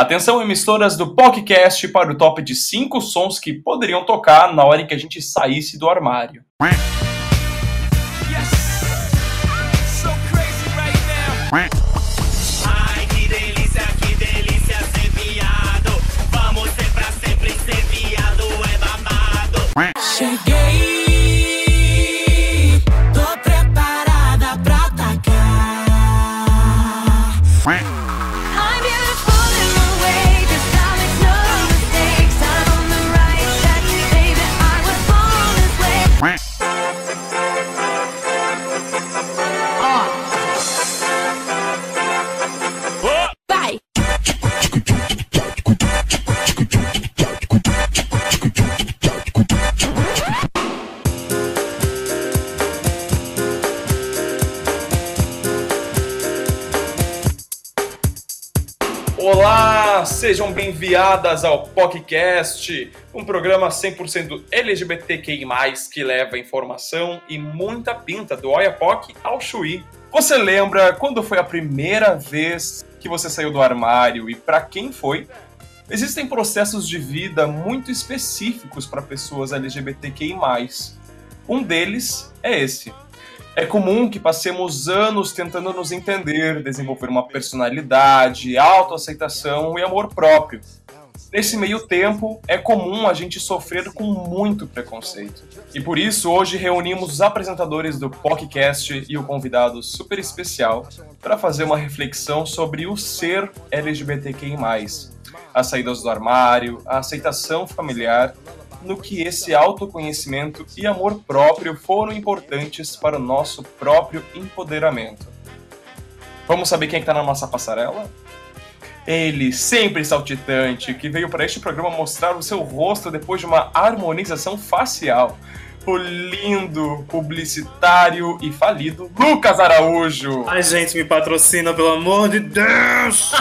Atenção, emissoras do podcast, para o top de 5 sons que poderiam tocar na hora em que a gente saísse do armário. Bem-vindas ao podcast, um programa 100% LGBTQI+, que leva informação e muita pinta do Oiapoque ao Chuí. Você lembra quando foi a primeira vez que você saiu do armário e para quem foi? Existem processos de vida muito específicos para pessoas LGBTQI+. Um deles é esse. É comum que passemos anos tentando nos entender, desenvolver uma personalidade, autoaceitação e amor próprio. Nesse meio tempo, é comum a gente sofrer com muito preconceito. E por isso, hoje reunimos os apresentadores do podcast e o convidado super especial para fazer uma reflexão sobre o ser LGBTQI+, as saídas do armário, a aceitação familiar no que esse autoconhecimento e amor próprio foram importantes para o nosso próprio empoderamento. Vamos saber quem está na nossa passarela? Ele, sempre saltitante, que veio para este programa mostrar o seu rosto depois de uma harmonização facial. O lindo, publicitário e falido Lucas Araújo. Ai, gente, me patrocina, pelo amor de Deus!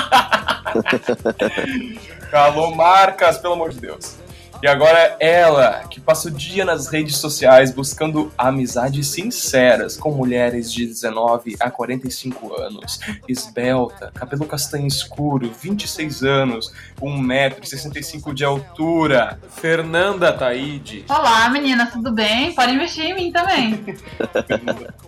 Alô, marcas, pelo amor de Deus. E agora ela, que passa o dia nas redes sociais buscando amizades sinceras com mulheres de 19 a 45 anos, esbelta, cabelo castanho escuro, 26 anos, 1,65m de altura, Fernanda Taide. Olá, meninas, tudo bem? Pode investir em mim também.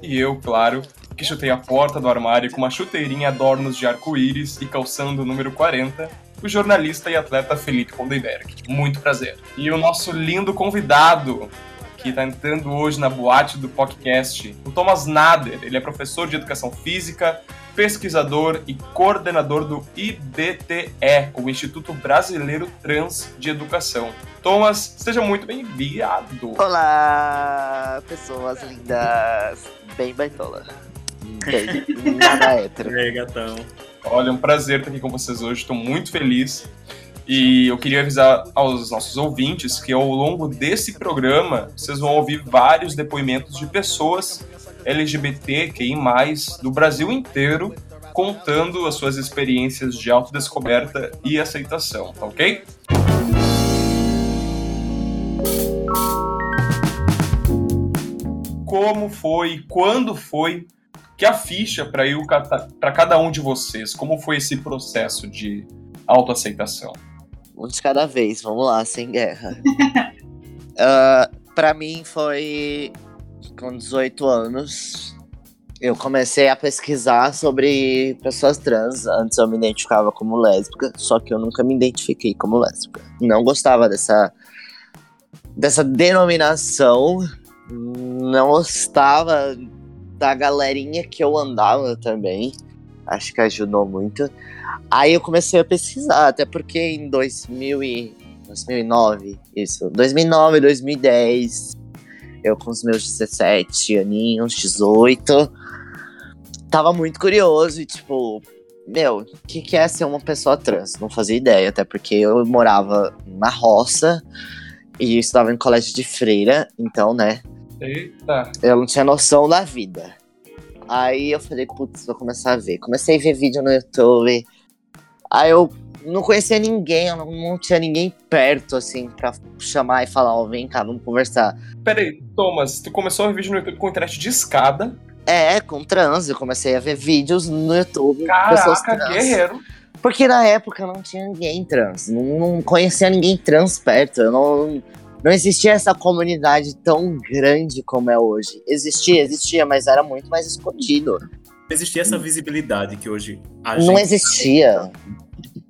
E eu, claro, que chutei a porta do armário com uma chuteirinha adornos de arco-íris e calçando o número 40, o jornalista e atleta Felipe Kondenberg. Muito prazer. E o nosso lindo convidado, que está entrando hoje na boate do podcast, o Thomas Nader. Ele é professor de educação física, pesquisador e coordenador do IBTE, o Instituto Brasileiro Trans de Educação. Thomas, seja muito bem-vindo. Olá, pessoas lindas. Bem baitola. Bem, nada hétero. E aí, gatão? Olha, é um prazer estar aqui com vocês hoje, estou muito feliz. E eu queria avisar aos nossos ouvintes que ao longo desse programa vocês vão ouvir vários depoimentos de pessoas LGBTQI+, do Brasil inteiro, contando as suas experiências de autodescoberta e aceitação, tá ok? Como foi, quando foi que a ficha para para cada um de vocês, como foi esse processo de autoaceitação? Um de cada vez, vamos lá, sem guerra. uh, pra mim foi com 18 anos. Eu comecei a pesquisar sobre pessoas trans. Antes eu me identificava como lésbica, só que eu nunca me identifiquei como lésbica. Não gostava dessa, dessa denominação. Não gostava da galerinha que eu andava também. Acho que ajudou muito. Aí eu comecei a pesquisar, até porque em 2000 e 2009, isso, 2009, 2010, eu com os meus 17 aninhos, 18, tava muito curioso e tipo, meu, o que, que é ser uma pessoa trans? Não fazia ideia, até porque eu morava na roça e estudava em colégio de freira, então, né, Eita! eu não tinha noção da vida. Aí eu falei, putz, vou começar a ver. Comecei a ver vídeo no YouTube. Aí eu não conhecia ninguém, eu não, tinha ninguém perto, assim, pra chamar e falar, ó, vem cá, vamos conversar. Peraí, Thomas, tu começou a ver vídeo no YouTube com internet de escada. É, com trans, eu comecei a ver vídeos no YouTube. com pessoas Caraca, trans. guerreiro. Porque na época não tinha ninguém trans. Não, não conhecia ninguém trans perto. eu Não, não existia essa comunidade tão grande como é hoje. Existia, existia, mas era muito mais escondido. Existia essa visibilidade que hoje a Não gente existia.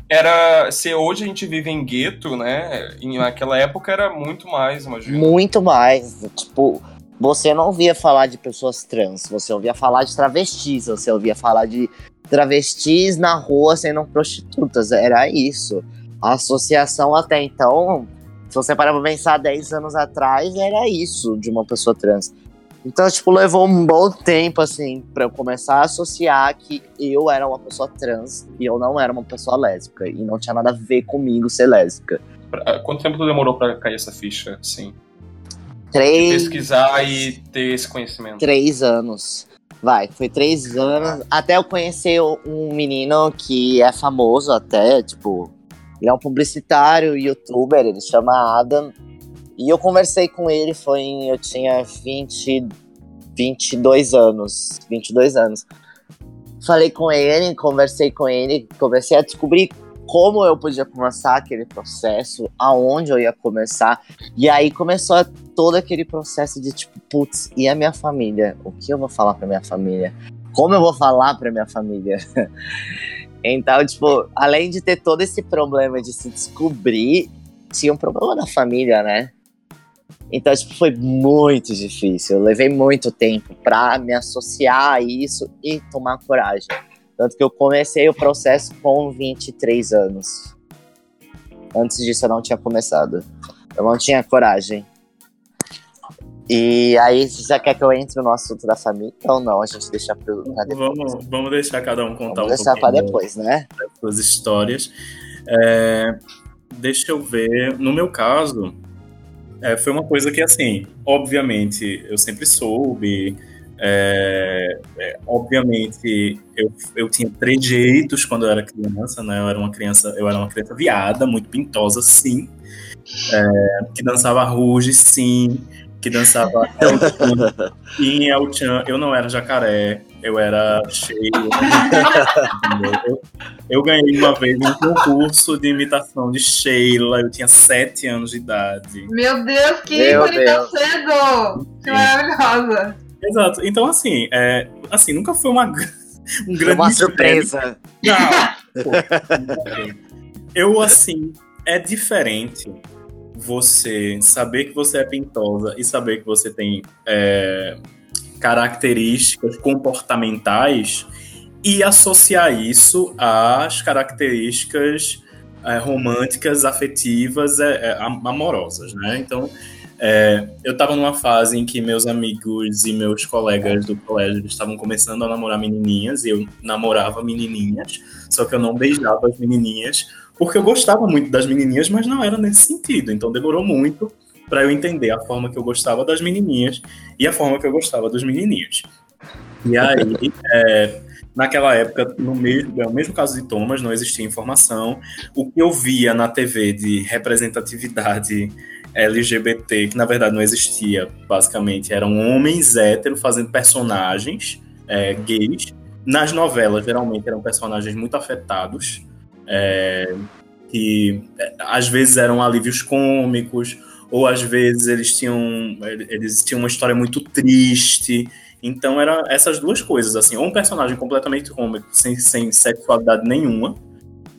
Era. Se hoje a gente vive em gueto, né? Em, naquela época era muito mais, imagina. Muito mais. Tipo, você não ouvia falar de pessoas trans, você ouvia falar de travestis, você ouvia falar de travestis na rua sendo prostitutas. Era isso. A associação até então, se você parar pra pensar 10 anos atrás, era isso de uma pessoa trans. Então, tipo, levou um bom tempo, assim, pra eu começar a associar que eu era uma pessoa trans e eu não era uma pessoa lésbica. E não tinha nada a ver comigo ser lésbica. Pra- Quanto tempo tu demorou pra cair essa ficha, assim? De Três, pesquisar e ter esse conhecimento. três anos. Vai, foi três anos. Até eu conhecer um menino que é famoso até, tipo, ele é um publicitário, youtuber, ele chama Adam. E eu conversei com ele, foi em, eu tinha 20, 22 anos. 22 anos. Falei com ele, conversei com ele, comecei a descobrir como eu podia começar aquele processo, aonde eu ia começar. E aí começou todo aquele processo de tipo, putz, e a minha família? O que eu vou falar pra minha família? Como eu vou falar pra minha família? então, tipo, além de ter todo esse problema de se descobrir, tinha um problema na família, né? Então, tipo, foi muito difícil. Eu levei muito tempo pra me associar a isso e tomar coragem. Tanto que eu comecei o processo com 23 anos. Antes disso, eu não tinha começado. Eu não tinha coragem. E aí, você já quer que eu entre no assunto da família ou não? A gente deixa pra depois. Vamos, vamos deixar cada um contar Vamos um deixar pouquinho depois, né? das suas histórias. É, deixa eu ver. No meu caso, é, foi uma coisa que, assim, obviamente, eu sempre soube. é, é, obviamente, eu, eu tinha trejeitos quando eu era criança, né? Eu era uma criança, eu era uma criança viada, muito pintosa, sim. É, que dançava ruge, sim. Que dançava El Chan. E em El Chan eu não era jacaré, eu era cheio. Eu, eu ganhei uma vez um concurso de imitação de Sheila, eu tinha sete anos de idade. Meu Deus, que Meu ícone tão cedo! Que Sim. maravilhosa! Exato. Então, assim, é, assim nunca foi uma, um Foi grande uma surpresa. Não, pô, eu, assim, é diferente você saber que você é pintosa e saber que você tem é, características comportamentais e associar isso às características é, românticas, afetivas, é, é, am- amorosas, né? Então, é, eu estava numa fase em que meus amigos e meus colegas do colégio estavam começando a namorar menininhas e eu namorava menininhas, só que eu não beijava as menininhas porque eu gostava muito das menininhas, mas não era nesse sentido. Então demorou muito para eu entender a forma que eu gostava das menininhas e a forma que eu gostava dos menininhos. E aí, é, naquela época, no mesmo, é o mesmo caso de Thomas, não existia informação. O que eu via na TV de representatividade LGBT, que na verdade não existia, basicamente, eram homens héteros fazendo personagens é, gays. Nas novelas, geralmente, eram personagens muito afetados, é, que é, às vezes eram alívios cômicos, ou às vezes eles tinham, eles tinham uma história muito triste. Então, eram essas duas coisas, assim, ou um personagem completamente cômico, sem, sem sexualidade nenhuma,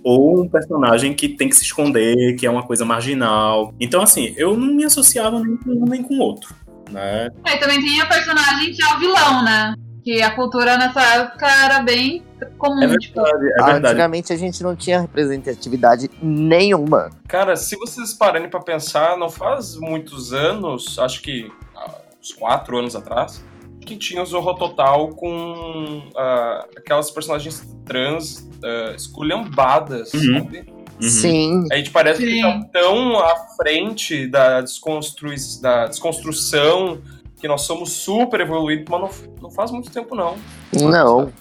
ou um personagem que tem que se esconder, que é uma coisa marginal. Então, assim, eu não me associava nem com um nem com o outro, né? É, e também tem a personagem que é o vilão, né? Que a cultura nessa época era bem comum, É tipo. verdade, é verdade. Antigamente a gente não tinha representatividade nenhuma. Cara, se vocês pararem pra pensar, não faz muitos anos, acho que ah, uns quatro anos atrás, que tinha o Zorro Total com ah, aquelas personagens trans ah, esculhambadas, Uhum. sabe? Uhum. Sim. A gente parece que Sim. tá tão à frente da, desconstrui da desconstrução que nós somos super evoluídos, mas não, não faz muito tempo, não. Não.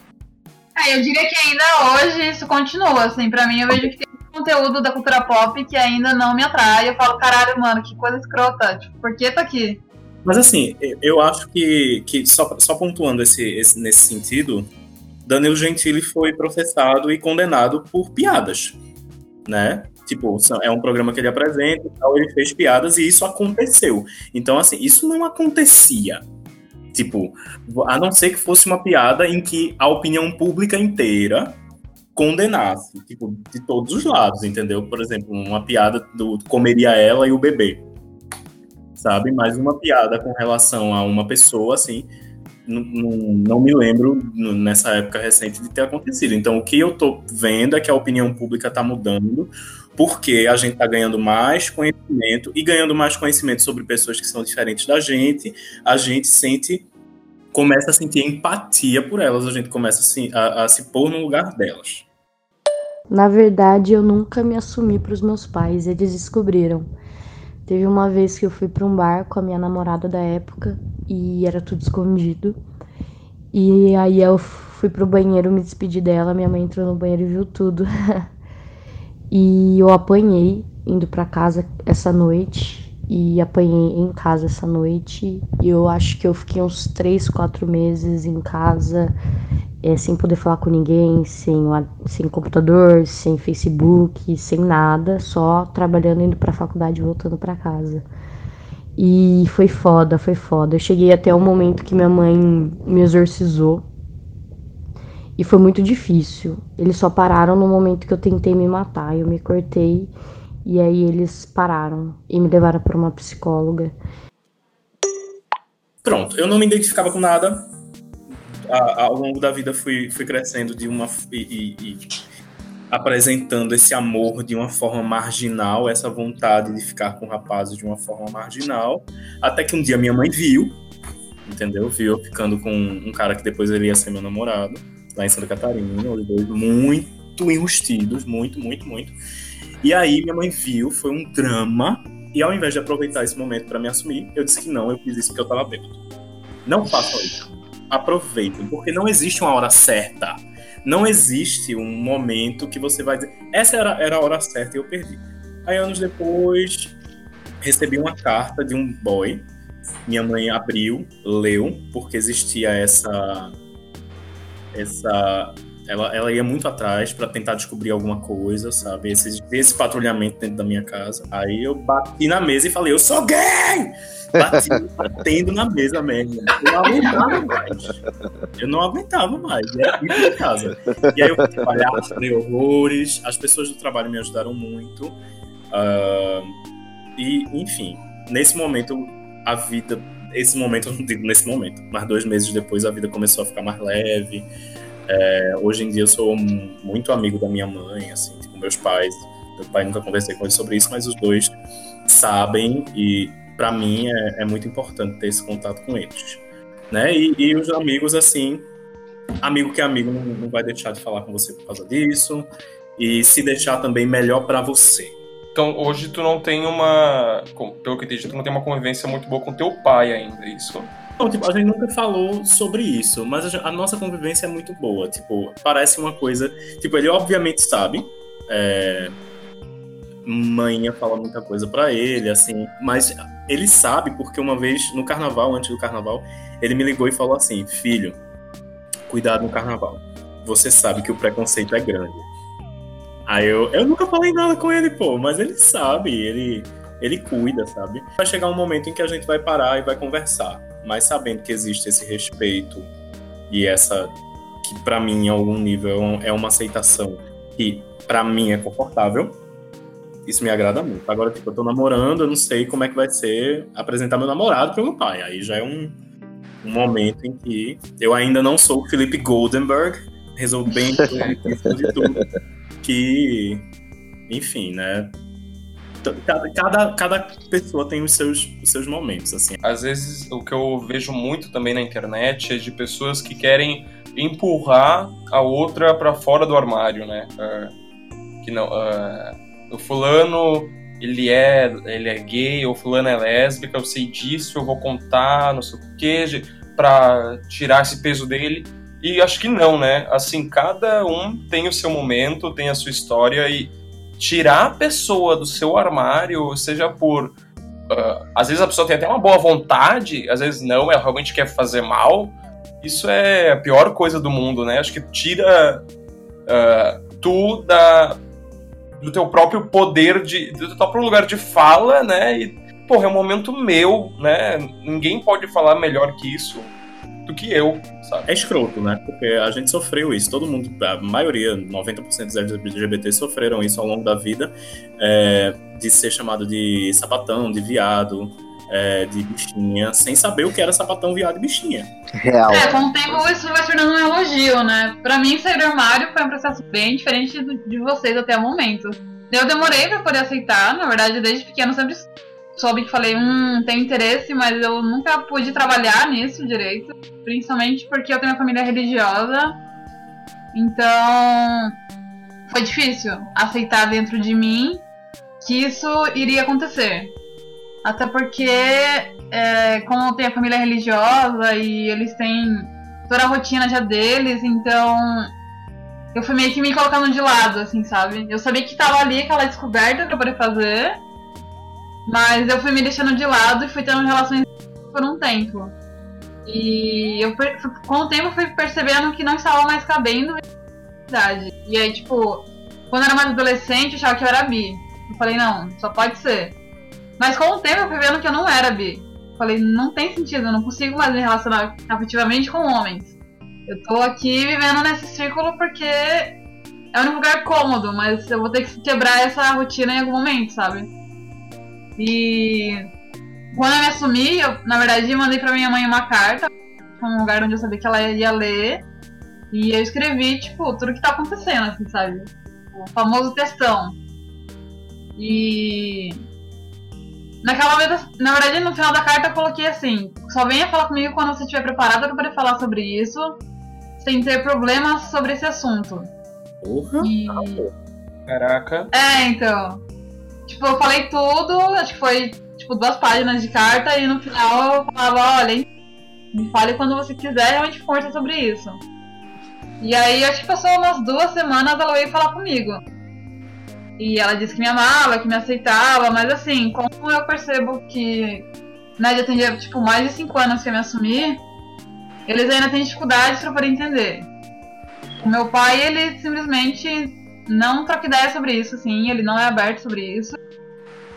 É, eu diria que ainda hoje isso continua, assim, pra mim eu vejo que tem conteúdo da cultura pop que ainda não me atrai. Eu falo, caralho, mano, que coisa escrota. Tipo, por que tá aqui? Mas assim, eu acho que, que só, só pontuando esse, esse- nesse sentido, Danilo Gentili foi processado e condenado por piadas, né? Tipo, é um programa que ele apresenta tal, ele fez piadas e isso aconteceu. Então, assim, isso não acontecia. Tipo, a não ser que fosse uma piada em que a opinião pública inteira condenasse, tipo, de todos os lados, entendeu? Por exemplo, uma piada do comeria ela e o bebê, sabe? Mas uma piada com relação a uma pessoa, assim, não, não, me lembro nessa época recente de ter acontecido. Então, o que eu tô vendo é que a opinião pública tá mudando, porque a gente tá ganhando mais conhecimento e ganhando mais conhecimento sobre pessoas que são diferentes da gente, a gente sente começa a sentir empatia por elas, a gente começa a se, a, a se pôr no lugar delas. Na verdade, eu nunca me assumi para os meus pais, eles descobriram. Teve uma vez que eu fui para um bar com a minha namorada da época e era tudo escondido. E aí eu fui pro banheiro me despedir dela, minha mãe entrou no banheiro e viu tudo. e eu apanhei indo para casa essa noite e apanhei em casa essa noite. E eu acho que eu fiquei uns três, quatro meses em casa é, sem poder falar com ninguém, sem, sem computador, sem Facebook, sem nada, só trabalhando, indo pra faculdade e voltando pra casa. E foi foda, foi foda. Eu cheguei até o momento que minha mãe me exorcizou. E foi muito difícil. Eles só pararam no momento que eu tentei me matar. Eu me cortei e aí eles pararam e me levaram pra uma psicóloga. Pronto, eu não me identificava com nada. Ao longo da vida fui, fui crescendo de uma e, e- e apresentando esse amor de uma forma marginal, essa vontade de ficar com rapazes de uma forma marginal, até que um dia minha mãe viu, entendeu? Viu eu ficando com um cara que depois ele ia ser meu namorado, lá em Santa Catarina, os dois muito enrustidos, muito, muito, muito. E aí minha mãe viu, foi um drama, e ao invés de aproveitar esse momento para me assumir, eu disse que não, eu fiz isso porque eu tava bêbado. Não façam isso. Aproveitem, porque não existe uma hora certa. Não existe um momento que você vai dizer, essa era, era a hora certa e eu perdi. Aí anos depois, recebi uma carta de um boy. Minha mãe abriu, leu, porque existia essa essa ela, ela ia muito atrás para tentar descobrir alguma coisa, sabe? Esse, esse patrulhamento dentro da minha casa. Aí eu bati na mesa e falei, eu sou gay! Bati, batendo na mesa mesmo. Eu não aguentava mais. Eu não aguentava mais. Era ir pra casa. E aí eu fui trabalhar, chorei horrores. As pessoas do trabalho me ajudaram muito. Ah, e, enfim, nesse momento, a vida. Esse momento, eu não digo nesse momento, mas dois meses depois a vida começou a ficar mais leve. É, hoje em dia eu sou muito amigo da minha mãe, assim, tipo, meus pais. Meu pai nunca conversei com ele sobre isso, mas os dois sabem e para mim é, é muito importante ter esse contato com eles, né? E, e os amigos, assim, amigo que é amigo não, não vai deixar de falar com você por causa disso e se deixar também melhor para você. Então, hoje tu não tem uma. com- Pelo que eu entendi, tu não tem uma convivência muito boa com teu pai ainda, é isso? Não, tipo, a gente nunca falou sobre isso, mas a, gen- a nossa convivência é muito boa. Tipo, parece uma coisa. Tipo, ele obviamente sabe. É, manhã fala muita coisa pra ele, assim. Mas ele sabe porque uma vez, no carnaval, antes do carnaval, ele me ligou e falou assim: Filho, cuidado no carnaval. Você sabe que o preconceito é grande. Aí eu, eu nunca falei nada com ele, pô, mas ele sabe, ele, ele cuida, sabe? Vai chegar um momento em que a gente vai parar e vai conversar, mas sabendo que existe esse respeito e essa que pra mim em algum nível é um- é uma aceitação que pra mim é confortável. Isso me agrada muito. Agora, tipo, eu tô namorando, eu não sei como é que vai ser apresentar meu namorado pro meu pai. Aí já é um, um momento em que eu ainda não sou o Felipe Goldenberg, resolvo bem de tudo. Que, enfim, né? T- Cada, cada, cada pessoa tem os seus, os seus momentos, assim. Às vezes, o que eu vejo muito também na internet é de pessoas que querem empurrar a outra pra fora do armário, né? Ah, que não. ah, o fulano. Ele é, ele é gay, ou fulano é lésbica, eu sei disso, eu vou contar, não sei o quê, de- pra tirar esse peso dele. E acho que não, né? Assim, cada um tem o seu momento, tem a sua história e tirar a pessoa do seu armário, seja por. ah, às vezes a pessoa tem até uma boa vontade, às vezes não, ela realmente quer fazer mal. isso é a pior coisa do mundo, né? Acho que tira ah, tu da, do teu próprio poder, de, do teu próprio lugar de fala, né? E, porra, é um momento meu, né? Ninguém pode falar melhor que isso do que eu, sabe? É escroto, né? Porque a gente sofreu isso. Todo mundo, a maioria, 90% dos LGBT sofreram isso ao longo da vida. é, de ser chamado de sapatão, de viado, é, de bichinha, sem saber o que era sapatão, viado e bichinha. Real. É, com o tempo isso vai se tornando um elogio, né? Pra mim, sair do armário foi um processo bem diferente de vocês até o momento. Eu demorei pra poder aceitar, na verdade, desde pequeno sempre soube que falei, hum, tenho interesse, mas eu nunca pude trabalhar nisso direito. Principalmente porque eu tenho uma família religiosa. Então, foi difícil aceitar dentro de mim que isso iria acontecer. Até porque, é, como eu tenho a família religiosa e eles têm toda a rotina já deles, então eu fui meio que me colocando de lado, assim, sabe? Eu sabia que tava ali aquela descoberta pra poder fazer, mas eu fui me deixando de lado e fui tendo relações por um tempo. E eu, com o tempo, fui percebendo que não estava mais cabendo verdade. E aí, tipo, quando eu era mais adolescente, eu achava que eu era bi. Eu falei, não, só pode ser. Mas com o tempo eu fui vendo que eu não era bi. Eu falei, não tem sentido, eu não consigo mais me relacionar afetivamente com homens. Eu tô aqui vivendo nesse círculo porque é único lugar cômodo, mas eu vou ter que quebrar essa rotina em algum momento, sabe? E quando eu me assumi, eu, na verdade, mandei pra minha mãe uma carta, pra um lugar onde eu sabia que ela ia ler. E eu escrevi, tipo, tudo que tá acontecendo, assim, sabe? O famoso textão. E. Naquela vez, na verdade, no final da carta eu coloquei assim: só venha falar comigo quando você estiver preparada para poder falar sobre isso, sem ter problemas sobre esse assunto. Porra! E. Caraca. É, então. Tipo, eu falei tudo, acho que foi tipo duas páginas de carta, e no final eu falava, olha, me fale quando você quiser realmente conversar sobre isso. E aí acho que passou umas duas semanas ela veio falar comigo. E ela disse que me amava, que me aceitava, mas assim, como eu percebo que né, já tem tipo mais de cinco anos que eu me assumi, eles ainda têm dificuldades para poder entender. O meu pai, ele simplesmente não troca ideia sobre isso, assim, ele não é aberto sobre isso.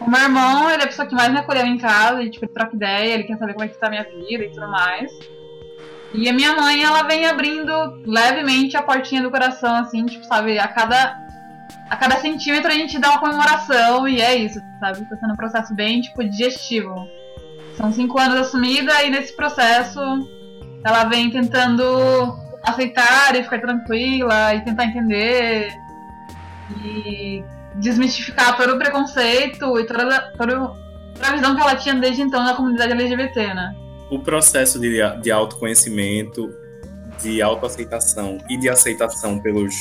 O meu irmão, ele é a pessoa que mais me acolheu em casa, e tipo, ele troca ideia, ele quer saber como é que tá a minha vida e tudo mais. E a minha mãe, ela vem abrindo levemente a portinha do coração, assim, tipo, sabe, a cada. A cada centímetro a gente dá uma comemoração e é isso, sabe? Tá sendo um processo bem, tipo, digestivo. São cinco anos assumida e nesse processo ela vem tentando aceitar e ficar tranquila e tentar entender e desmistificar todo o preconceito e toda, toda a visão que ela tinha desde então da comunidade LGBT, né? O processo de, de autoconhecimento, de autoaceitação e de aceitação pelos,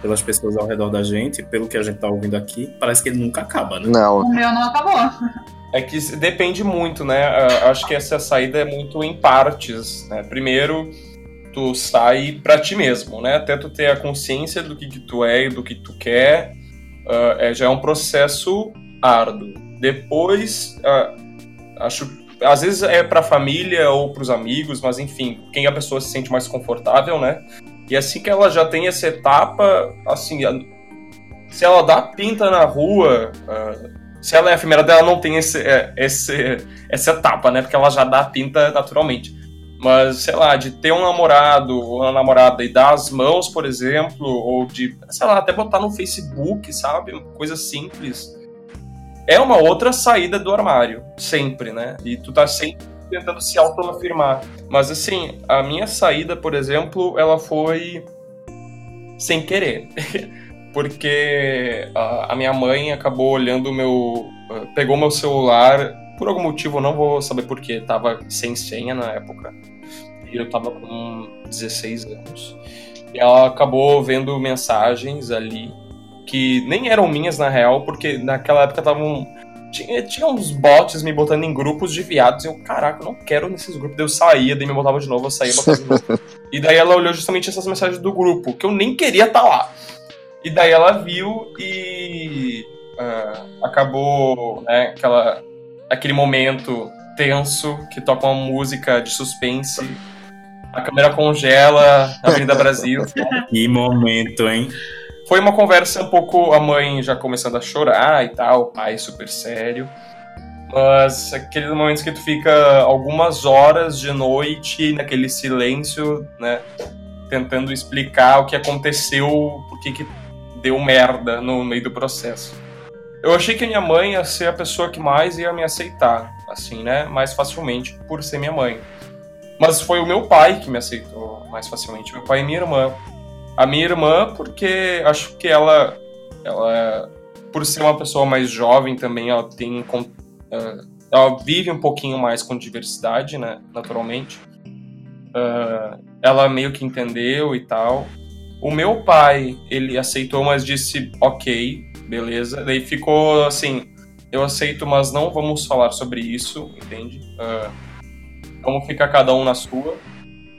pelas pessoas ao redor da gente, pelo que a gente tá ouvindo aqui, parece que ele nunca acaba, né? Não, O meu não acabou. É que depende muito, né? Acho que essa saída é muito em partes, né? Primeiro, tu sai pra ti mesmo, né? Até tu ter a consciência do que, que tu é e do que tu quer, ah, é, já é um processo árduo. Depois, ah, acho às vezes é pra família ou pros amigos, mas enfim, quem a pessoa se sente mais confortável, né? E assim que ela já tem essa etapa, assim, a- se ela dá pinta na rua, ah, se ela é efêmera dela, não tem esse, é, esse, essa etapa, né? Porque ela já dá pinta naturalmente. Mas, sei lá, de ter um namorado ou uma namorada e dar as mãos, por exemplo, ou de, sei lá, até botar no Facebook, sabe? Coisa simples. É uma outra saída do armário, sempre, né? E tu tá sempre tentando se autoafirmar. Mas, assim, a minha saída, por exemplo, ela foi sem querer. porque a, minha mãe acabou olhando o meu. eh, pegou meu celular, por algum motivo, eu não vou saber porquê, tava sem senha na época. E eu tava com 16 anos. E ela acabou vendo mensagens ali que nem eram minhas na real, porque naquela época estavam. Tinha, tinha uns bots me botando em grupos de viados. E eu, caraca, eu não quero nesses grupos. Daí eu saía, daí me botava de novo, eu saía, botava de novo. e daí ela olhou justamente essas mensagens do grupo, que eu nem queria estar lá. E daí ela viu e ah, acabou, né, aquela, aquele momento tenso que toca uma música de suspense. A câmera congela, Avenida Brasil. Que momento, hein? Foi uma conversa um pouco, a mãe já começando a chorar e tal, o pai super sério. Mas aqueles momentos que tu fica algumas horas de noite naquele silêncio, né? Tentando explicar o que aconteceu, por que que deu merda no meio do processo. Eu achei que a minha mãe ia ser a pessoa que mais ia me aceitar, assim, né? Mais facilmente, por ser minha mãe. Mas foi o meu pai que me aceitou mais facilmente, meu pai e minha irmã. A minha irmã, porque acho que ela, ela por ser uma pessoa mais jovem também, ela tem eh, ela vive um pouquinho mais com diversidade, né, naturalmente. Ah, ela meio que entendeu e tal. O meu pai, ele aceitou, mas disse ok, beleza. Daí ficou assim, eu aceito, mas não vamos falar sobre isso, entende? Ah, vamos ficar cada um na sua.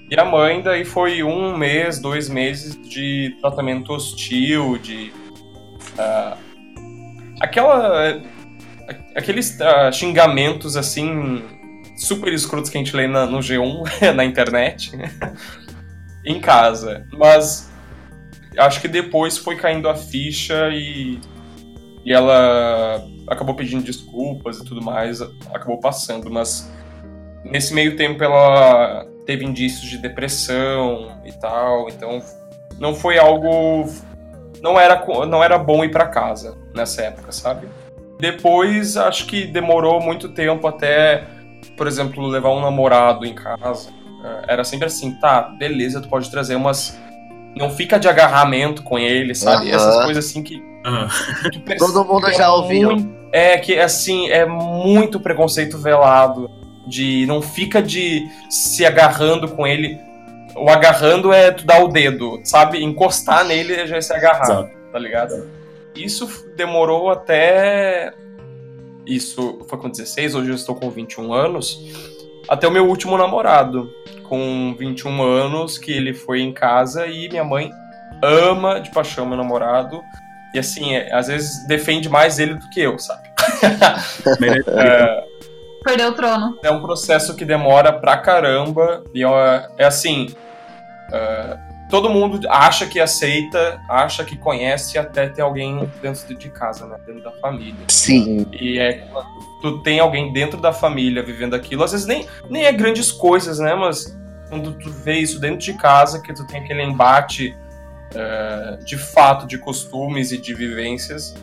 E a mãe daí foi um mês, dois meses de tratamento hostil, de ah, aquela aqueles ah, xingamentos assim super escrotos que a gente lê na- no G1 na internet em casa. Mas acho que depois foi caindo a ficha e e ela acabou pedindo desculpas e tudo mais, acabou passando, mas nesse meio tempo ela teve indícios de depressão e tal, então não foi algo não era não era bom ir pra casa nessa época, sabe? Depois acho que demorou muito tempo até, por exemplo, levar um namorado em casa. Eh, Era sempre assim, tá, beleza, tu pode trazer umas não fica de agarramento com ele, sabe? Aham. Essas coisas assim que percebe Todo mundo já é ouviu. é que assim, é muito preconceito velado. De não fica de se agarrando com ele. O agarrando é tu dar o dedo, sabe? Encostar nele já é se agarrar, exato. tá ligado? Isso demorou até. Isso foi com 16, hoje eu estou com 21 anos. Até o meu último namorado, com 21 anos, que ele foi em casa e minha mãe ama de paixão meu namorado. E assim, é, às vezes defende mais ele do que eu, sabe? É, Perdeu o trono. é um processo que demora pra caramba. E é, é assim. é, todo mundo acha que aceita, acha que conhece até ter alguém dentro de casa, né? Dentro da família. Sim. E é quando tu tem alguém dentro da família vivendo aquilo, às vezes nem, nem é grandes coisas, né? Mas quando tu vê isso dentro de casa, que tu tem aquele embate é, de fato de costumes e de vivências,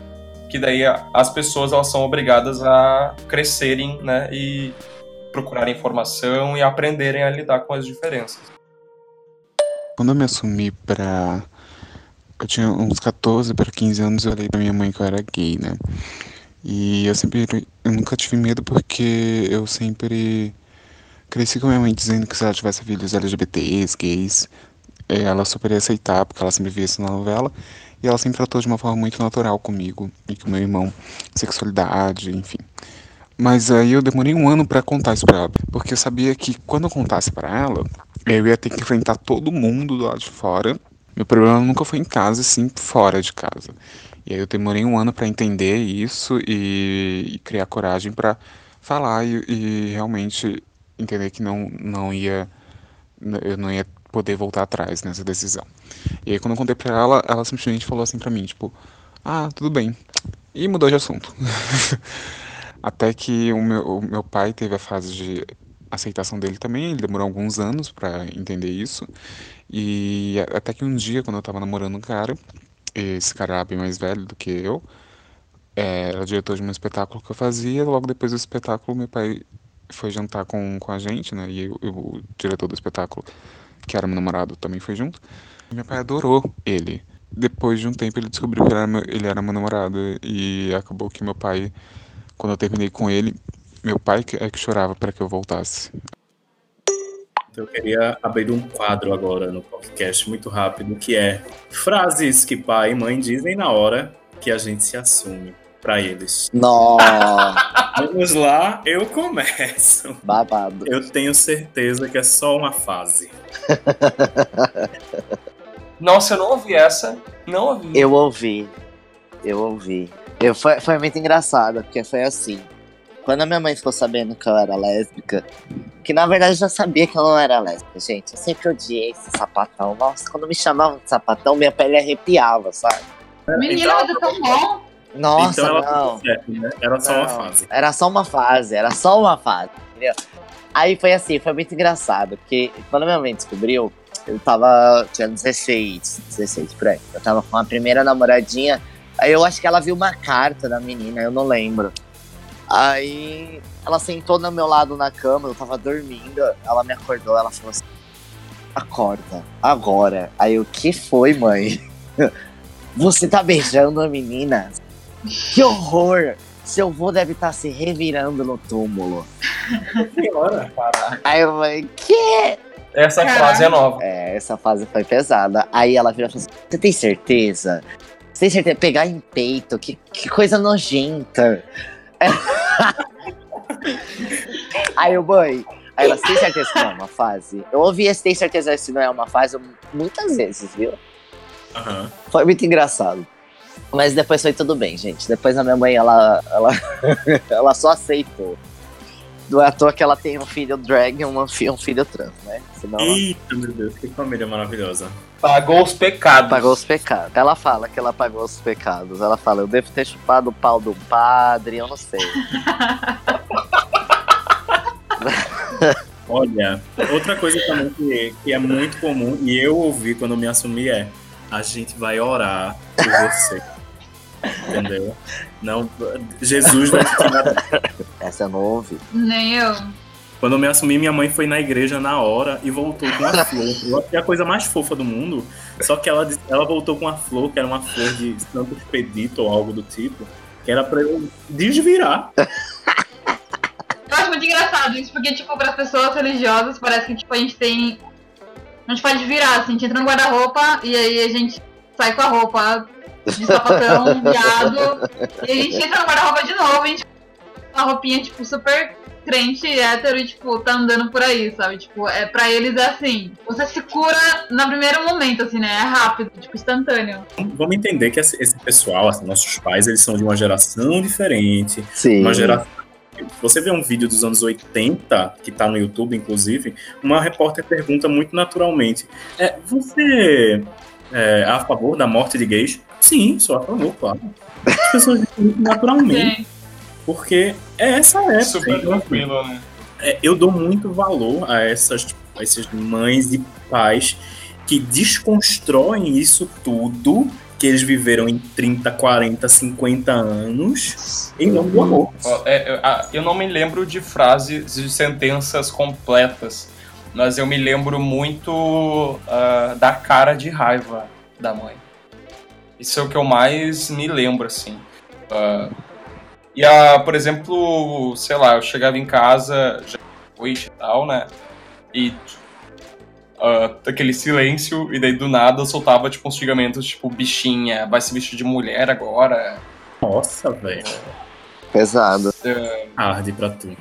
que daí as pessoas elas são obrigadas a crescerem, né? E procurarem informação e aprenderem a lidar com as diferenças. Quando eu me assumi pra. Eu tinha uns 14 para 15 anos, eu falei pra minha mãe que eu era gay, né? E eu sempre. Eu nunca tive medo porque eu sempre cresci com minha mãe dizendo que se ela tivesse filhos LGBTs, gays, ela super ia aceitar, porque ela sempre via isso na novela. E ela sempre tratou de uma forma muito natural comigo e com meu irmão. Sexualidade, enfim. Mas aí eu demorei um ano pra contar isso pra ela. Porque eu sabia que quando eu contasse pra ela, eu ia ter que enfrentar todo mundo do lado de fora. Meu problema nunca foi em casa, sim fora de casa. E aí eu demorei um ano pra entender isso e, e criar coragem pra falar e, e realmente entender que não, não ia. Eu não ia poder voltar atrás nessa decisão. E aí quando eu contei pra ela, ela simplesmente falou assim pra mim, tipo, ah, tudo bem. E mudou de assunto. Até que o meu, o meu pai teve a fase de aceitação dele também, ele demorou alguns anos pra entender isso. E até que um dia, quando eu tava namorando um cara, esse cara era bem mais velho do que eu, é, era diretor de um espetáculo que eu fazia, logo depois do espetáculo meu pai foi jantar com, com a gente, né, e eu- o diretor do espetáculo, que era meu namorado, também foi junto. Meu pai adorou ele. Depois de um tempo ele descobriu que ele era meu, ele era meu namorado e acabou que meu pai, quando eu terminei com ele, meu pai é que chorava para que eu voltasse. Eu queria abrir um quadro agora no podcast muito rápido, que é frases que pai e mãe dizem na hora que a gente se assume pra eles. Nossa, Vamos lá, eu começo. babado. Eu tenho certeza que é só uma fase. Nossa, eu não ouvi essa. Não ouvi. Eu ouvi. Eu ouvi. Eu, foi, foi muito engraçado, porque foi assim. Quando a minha mãe ficou sabendo que eu era lésbica, Que na verdade eu já sabia que eu não era lésbica, gente. Eu sempre odiei esse sapatão. Nossa, quando me chamavam de sapatão, minha pele arrepiava, sabe? Menina, mas é tão bom. Nossa, então não. certa, né? Era só uma Não, fase. Era só uma fase, era só uma fase, entendeu? Aí foi assim, foi muito engraçado, porque quando minha mãe descobriu, eu tava. tinha 16, 16 por aí. Eu tava com a primeira namoradinha. Aí eu acho que ela viu uma carta da menina, eu não lembro. Aí ela sentou do meu lado na cama, eu tava dormindo, ela me acordou, ela falou assim: Acorda, agora. Aí eu, o que foi, mãe? Você tá beijando a menina? Que horror! Seu vô deve estar se revirando no túmulo. Senhora, Aí eu falei, que? Essa Caraca. frase é nova. É, essa fase foi pesada. Aí ela virou e falou assim: Você tem certeza? Você tem certeza? Pegar em peito, que, que coisa nojenta. Aí eu, mãe. Aí ela, você tem certeza que não é uma fase? Eu ouvi esse tem certeza que não é uma fase muitas vezes, viu? Aham. Foi muito engraçado. Mas depois foi tudo bem, gente. Depois a minha mãe, ela, ela, ela só aceitou. Não é à toa que ela tem um filho drag e uma fi- um filho trans, né? Senão ela Eita, meu Deus, que família maravilhosa. Pagou os pecados. pagou os pecados. Ela fala que ela pagou os pecados. Ela fala, eu devo ter chupado o pau do padre, eu não sei. Olha, outra coisa também que, que é muito comum, e eu ouvi quando me assumi é a gente vai orar por você. Entendeu? Não, Jesus vai te tirar. Essa eu não ouvi. Nem eu. Quando eu me assumi, minha mãe foi na igreja na hora e voltou com uma flor. Eu achei a coisa mais fofa do mundo. Só que ela, ela voltou com uma flor, que era uma flor de Santo Expedito ou algo do tipo, que era pra eu desvirar. Eu acho muito engraçado isso, porque, tipo, para as pessoas religiosas, parece que, tipo, a gente tem. A gente pode virar, assim, a gente entra no guarda-roupa e aí a gente sai com a roupa de sapatão, viado, e a gente entra no guarda-roupa de novo, a gente uma roupinha, tipo, super crente, hétero e, tipo, tá andando por aí, sabe? Tipo, é, pra eles é assim, você se cura no primeiro momento, assim, né? É rápido, tipo, instantâneo. Vamos entender que esse esse pessoal, assim, nossos pais, eles são de uma geração diferente. Sim. Uma geração. Você vê um vídeo dos anos 80, que tá no YouTube, inclusive, uma repórter pergunta muito naturalmente: é, Você é a favor da morte de gays? Sim, sou a favor, claro. As pessoas dizem muito naturalmente, porque é essa época. Super tranquilo, né? é, eu dou muito valor a essas, a essas mães e pais que desconstroem isso tudo que eles viveram em 30, 40, 50 anos em nome do amor. Ó, é, eu- não me lembro de frases, de sentenças completas, mas eu me lembro muito ah, da cara de raiva da mãe. Isso é o que eu mais me lembro, assim. Ah, e, a, por exemplo, sei lá, eu chegava em casa, já e tal, né? E ah, aquele silêncio, e daí do nada eu soltava tipo uns xingamentos, tipo, bichinha, vai se vestir de mulher agora. Nossa, velho. Pesado. Arde pra tu.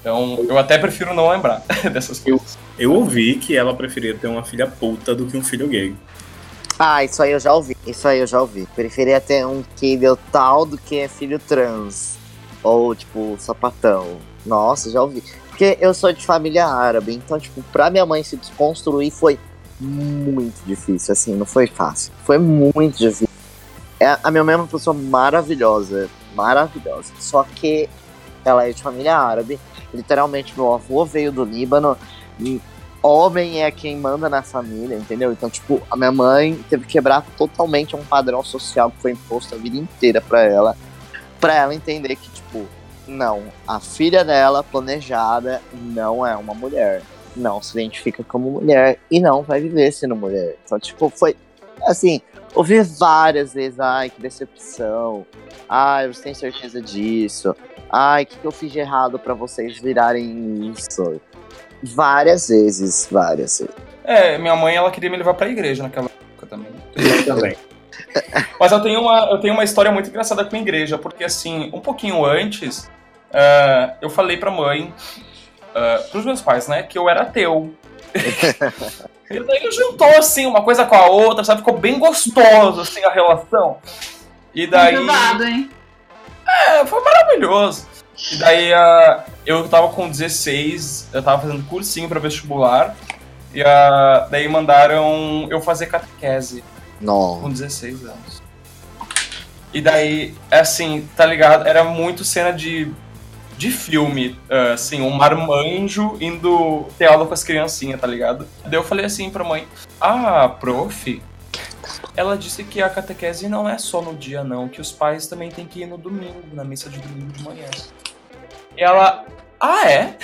Então, eu até prefiro não lembrar dessas coisas. Eu ouvi que ela preferia ter uma filha puta do que um filho gay. Ah, isso aí eu já ouvi. Isso aí eu já ouvi. Preferia ter um filho tal do que filho trans. Ou, tipo, sapatão. Nossa, já ouvi. Porque eu sou de família árabe, então, tipo, pra minha mãe se desconstruir foi muito difícil, assim, não foi fácil. Foi muito difícil. É, a minha mãe é uma pessoa maravilhosa, maravilhosa. Só que ela é de família árabe. Literalmente, meu avô veio do Líbano. E homem é quem manda na família, entendeu? Então, tipo, a minha mãe teve que quebrar totalmente um padrão social que foi imposto a vida inteira pra ela. Pra ela entender que, tipo, não, a filha dela, planejada, não é uma mulher. Não se identifica como mulher e não vai viver sendo mulher. Então, tipo, foi assim, ouvi várias vezes, ai, que decepção. Ai, você tem certeza disso? Ai, o que, que eu fiz de errado pra vocês virarem isso? Várias vezes, várias vezes. É, minha mãe, ela queria me levar pra igreja naquela época também. Também. Mas eu tenho uma, eu tenho uma história muito engraçada com a igreja, porque assim, um pouquinho antes, ah, eu falei pra mãe, ah, pros meus pais, né, que eu era ateu. e daí juntou, assim, uma coisa com a outra, sabe? Ficou bem gostoso, assim, a relação. E daí... Ajudado, hein? É, foi maravilhoso. E daí, ah, eu tava com 16, eu tava fazendo cursinho pra vestibular, e ah, daí mandaram eu fazer catequese Não. com 16 anos. E daí, assim, tá ligado? Era muito cena de, de filme, ah, assim, um marmanjo indo ter aula com as criancinhas, tá ligado? Daí eu falei assim pra mãe, ah, prof, ela disse que a catequese não é só no dia, não, que os pais também têm que ir no domingo, na missa de domingo de manhã. E ela, ah, é?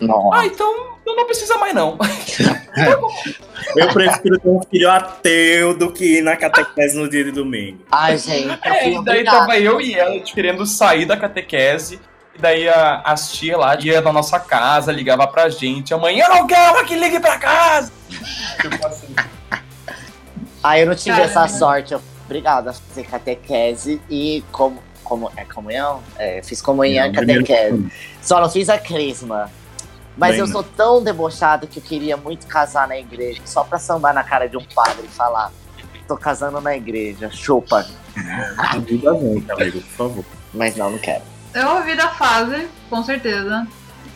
Não. Ah, então não precisa mais não. Eu prefiro ter um filho ateu do que ir na catequese no dia de domingo. Ai, gente. É, e daí tava eu e ela tipo, querendo sair da catequese. E daí a, as tia lá ia na nossa casa, ligava pra gente. Amanhã eu não quero que ligue pra casa. tipo assim. Ah, eu não tive Caramba. essa sorte. Eu fui obrigada a fazer catequese e como. como é comunhão? É, fiz comunhão e catequese. Só não fiz a crisma. Mas Bem, eu não. sou tão debochado que eu queria muito casar na igreja, só pra sambar na cara de um padre e falar: tô casando na igreja, chupa. Ajuda a gente, amigo, por favor. Mas não, não quero. Eu ouvi da fase, com certeza.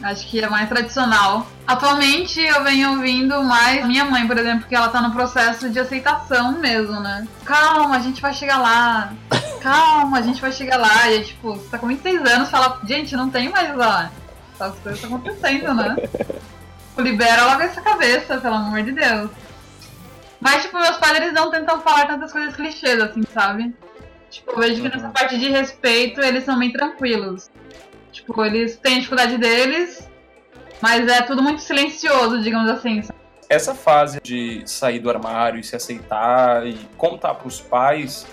Acho que é mais tradicional. Atualmente eu venho ouvindo mais minha mãe, por exemplo, que ela tá no processo de aceitação mesmo, né? Calma, a gente vai chegar lá. Calma, a gente vai chegar lá. E tipo, você tá com 26 anos, fala, gente, não tem mais lá. As coisas estão acontecendo, né? Libera logo essa cabeça, pelo amor de Deus. Mas, tipo, meus pais eles não tentam falar tantas coisas clichês, assim, sabe? Tipo, eu vejo que nessa parte de respeito eles são bem tranquilos. Tipo, eles têm a dificuldade deles, mas é tudo muito silencioso, digamos assim. sabe? Essa fase de sair do armário e se aceitar e contar pros pais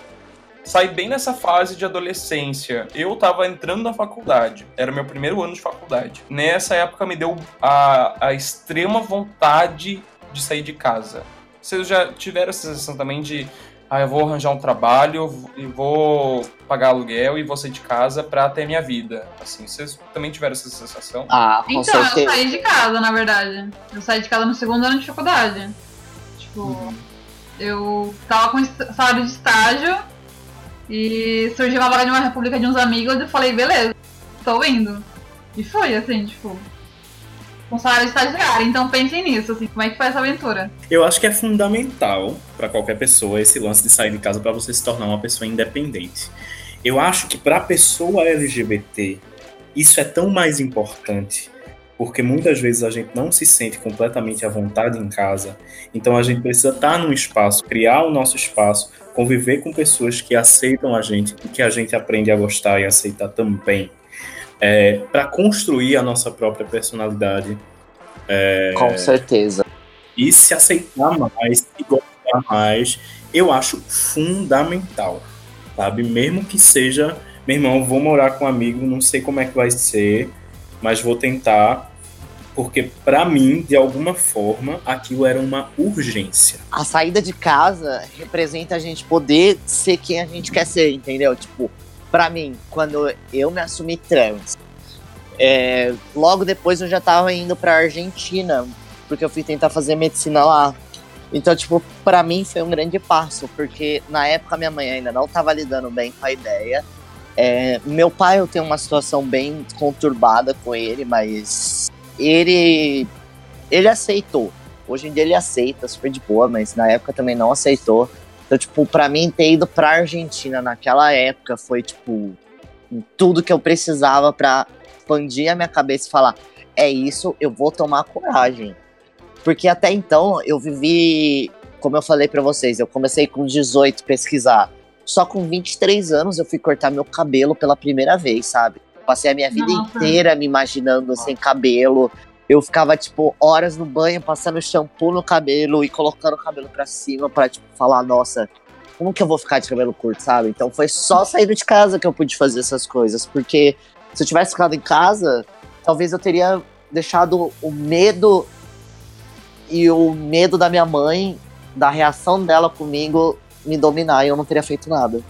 sai bem nessa fase de adolescência. Eu tava entrando na faculdade, era meu primeiro ano de faculdade. Nessa época me deu a, a extrema vontade de sair de casa. Vocês já tiveram essa sensação também de ah, eu vou arranjar um trabalho e vou pagar aluguel e vou sair de casa pra ter minha vida. Assim, vocês também tiveram essa sensação? Ah, com Então, eu certeza. saí de casa, na verdade. Eu saí de casa no segundo ano de faculdade. Tipo, eu tava com salário de estágio e surgiu uma vaga de uma república de uns amigos e eu falei, beleza, tô indo. E foi, assim, tipo, com salário de estagiário. Então pensem nisso, assim, como é que foi essa aventura? Eu acho que é fundamental para qualquer pessoa esse lance de sair de casa para você se tornar uma pessoa independente. Eu acho que para a pessoa LGBT isso é tão mais importante porque muitas vezes a gente não se sente completamente à vontade em casa. Então a gente precisa estar num espaço, criar o nosso espaço, conviver com pessoas que aceitam a gente e que a gente aprende a gostar e aceitar também. para construir a nossa própria personalidade Com certeza. e se aceitar mais e gostar mais, eu acho fundamental, sabe? Mesmo que seja, meu irmão, vou morar com um amigo, não sei como é que vai ser, mas vou tentar, porque pra mim, de alguma forma, aquilo era uma urgência. A saída de casa representa a gente poder ser quem a gente quer ser, entendeu? Tipo, pra mim, quando eu me assumi trans, é, logo depois eu já tava indo pra Argentina, porque eu fui tentar fazer medicina lá. Então, tipo, pra mim foi um grande passo, porque na época minha mãe ainda não tava lidando bem com a ideia. É, meu pai, eu tenho uma situação bem conturbada com ele, mas ele ele aceitou. Hoje em dia ele aceita, super de boa, mas na época também não aceitou. Então, tipo, pra mim ter ido pra Argentina naquela época foi, tipo, tudo que eu precisava pra expandir a minha cabeça e falar: é isso, eu vou tomar coragem. Porque até então eu vivi, como eu falei pra vocês, eu comecei com 18 pesquisar. Só com 23 anos eu fui cortar meu cabelo pela primeira vez, sabe? Passei a minha vida Nossa. inteira me imaginando sem cabelo. Eu ficava, tipo, horas no banho, passando shampoo no cabelo e colocando o cabelo pra cima pra, tipo, falar, nossa, como que eu vou ficar de cabelo curto, sabe? Então foi só saindo de casa que eu pude fazer essas coisas. Porque se eu tivesse ficado em casa, talvez eu teria deixado o medo e o medo da minha mãe, da reação dela comigo, me dominar e eu não teria feito nada.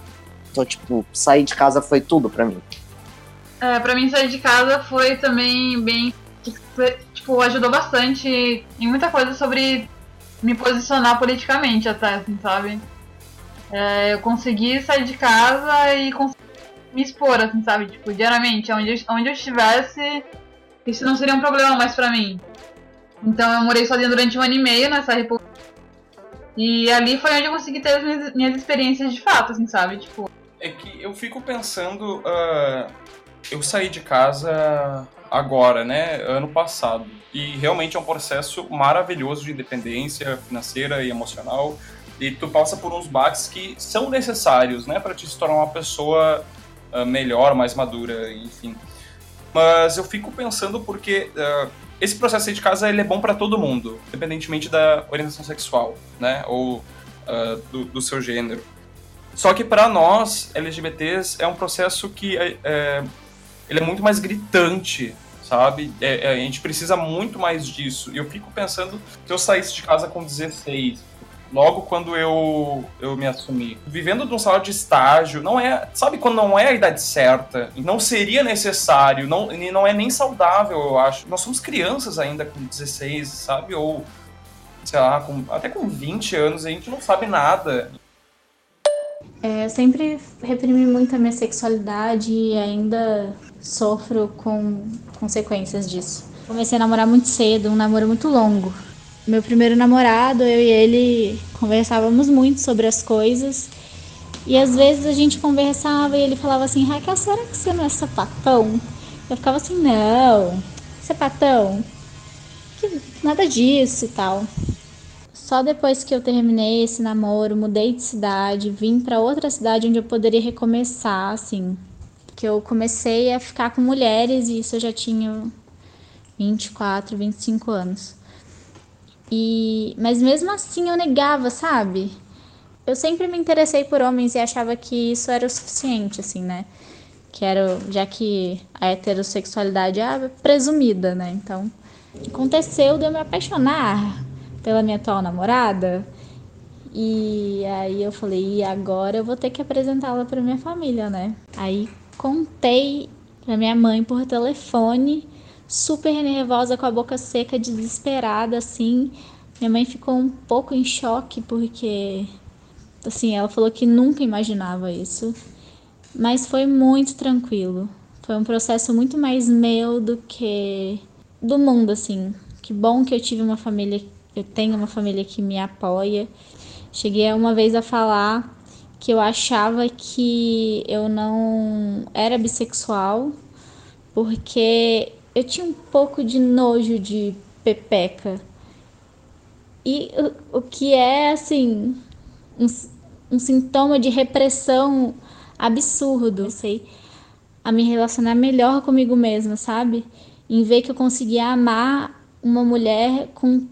Então, tipo, sair de casa foi tudo pra mim. É, pra mim sair de casa foi também bem. Tipo, ajudou bastante em muita coisa sobre me posicionar politicamente até, assim, sabe? É, eu consegui sair de casa e consegui me expor, assim, sabe? Tipo, diariamente, onde, onde eu estivesse, isso não seria um problema mais pra mim. Então eu morei sozinha durante um ano e meio nessa república. E ali foi onde eu consegui ter as minhas, minhas experiências de fato, assim, sabe? Tipo, É que eu fico pensando. ah, eu saí de casa agora, né? Ano passado. E realmente é um processo maravilhoso de independência financeira e emocional. E tu passa por uns baques que são necessários, né? Pra te se tornar uma pessoa ah, melhor, mais madura, enfim. Mas eu fico pensando porque ah, esse processo de casa ele é bom pra todo mundo, independentemente da orientação sexual, né? Ou ah, do, do seu gênero. Só que pra nós, LGBTs, é um processo que é, ele é muito mais gritante, sabe? É- é, a gente precisa muito mais disso. E eu fico pensando, se eu saísse de casa com 16, logo quando eu, eu me assumi, vivendo de um salário de estágio, não é, sabe quando não é a idade certa, não seria necessário, não, não é nem saudável, eu acho. Nós somos crianças ainda com 16, sabe? Ou, sei lá, com- até com 20 anos, a gente não sabe nada. É, eu sempre reprimi muito a minha sexualidade e ainda sofro com consequências disso. Comecei a namorar muito cedo, um namoro muito longo. Meu primeiro namorado, eu e ele conversávamos muito sobre as coisas. E às vezes a gente conversava e ele falava assim: Raquel, será que você não é sapatão? Eu ficava assim: não, sapatão? Que nada disso e tal. Só depois que eu terminei esse namoro, mudei de cidade, vim pra outra cidade onde eu poderia recomeçar, assim, que eu comecei a ficar com mulheres e isso eu já tinha 24, 25 anos. E mas mesmo assim eu negava, sabe? Eu sempre me interessei por homens e achava que isso era o suficiente, assim, né? Que era, já que a heterossexualidade é presumida, né? Então, aconteceu de eu me apaixonar pela minha atual namorada. E aí eu falei, e agora eu vou ter que apresentá-la para minha família, né? Aí contei pra minha mãe por telefone, super nervosa, com a boca seca, desesperada, assim. Minha mãe ficou um pouco em choque porque assim, ela falou que nunca imaginava isso. Mas foi muito tranquilo. Foi um processo muito mais meu do que do mundo, assim. Que bom que eu tive uma família, eu tenho uma família que me apoia. Cheguei uma vez a falar que eu achava que eu não era bissexual porque eu tinha um pouco de nojo de pepeca. E o, o que é, assim, um, um sintoma de repressão absurdo. Eu sei a me relacionar melhor comigo mesma, sabe? Em ver que eu conseguia amar uma mulher com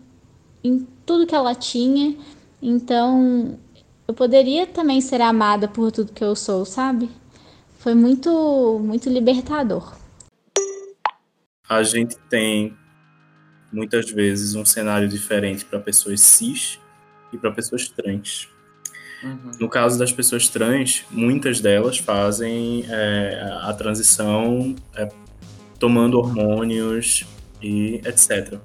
em tudo que ela tinha. Então, eu poderia também ser amada por tudo que eu sou, sabe? Foi muito muito libertador. A gente tem muitas vezes um cenário diferente para pessoas cis e para pessoas trans. No caso das pessoas trans, muitas delas fazem é, a transição é, tomando hormônios e etc.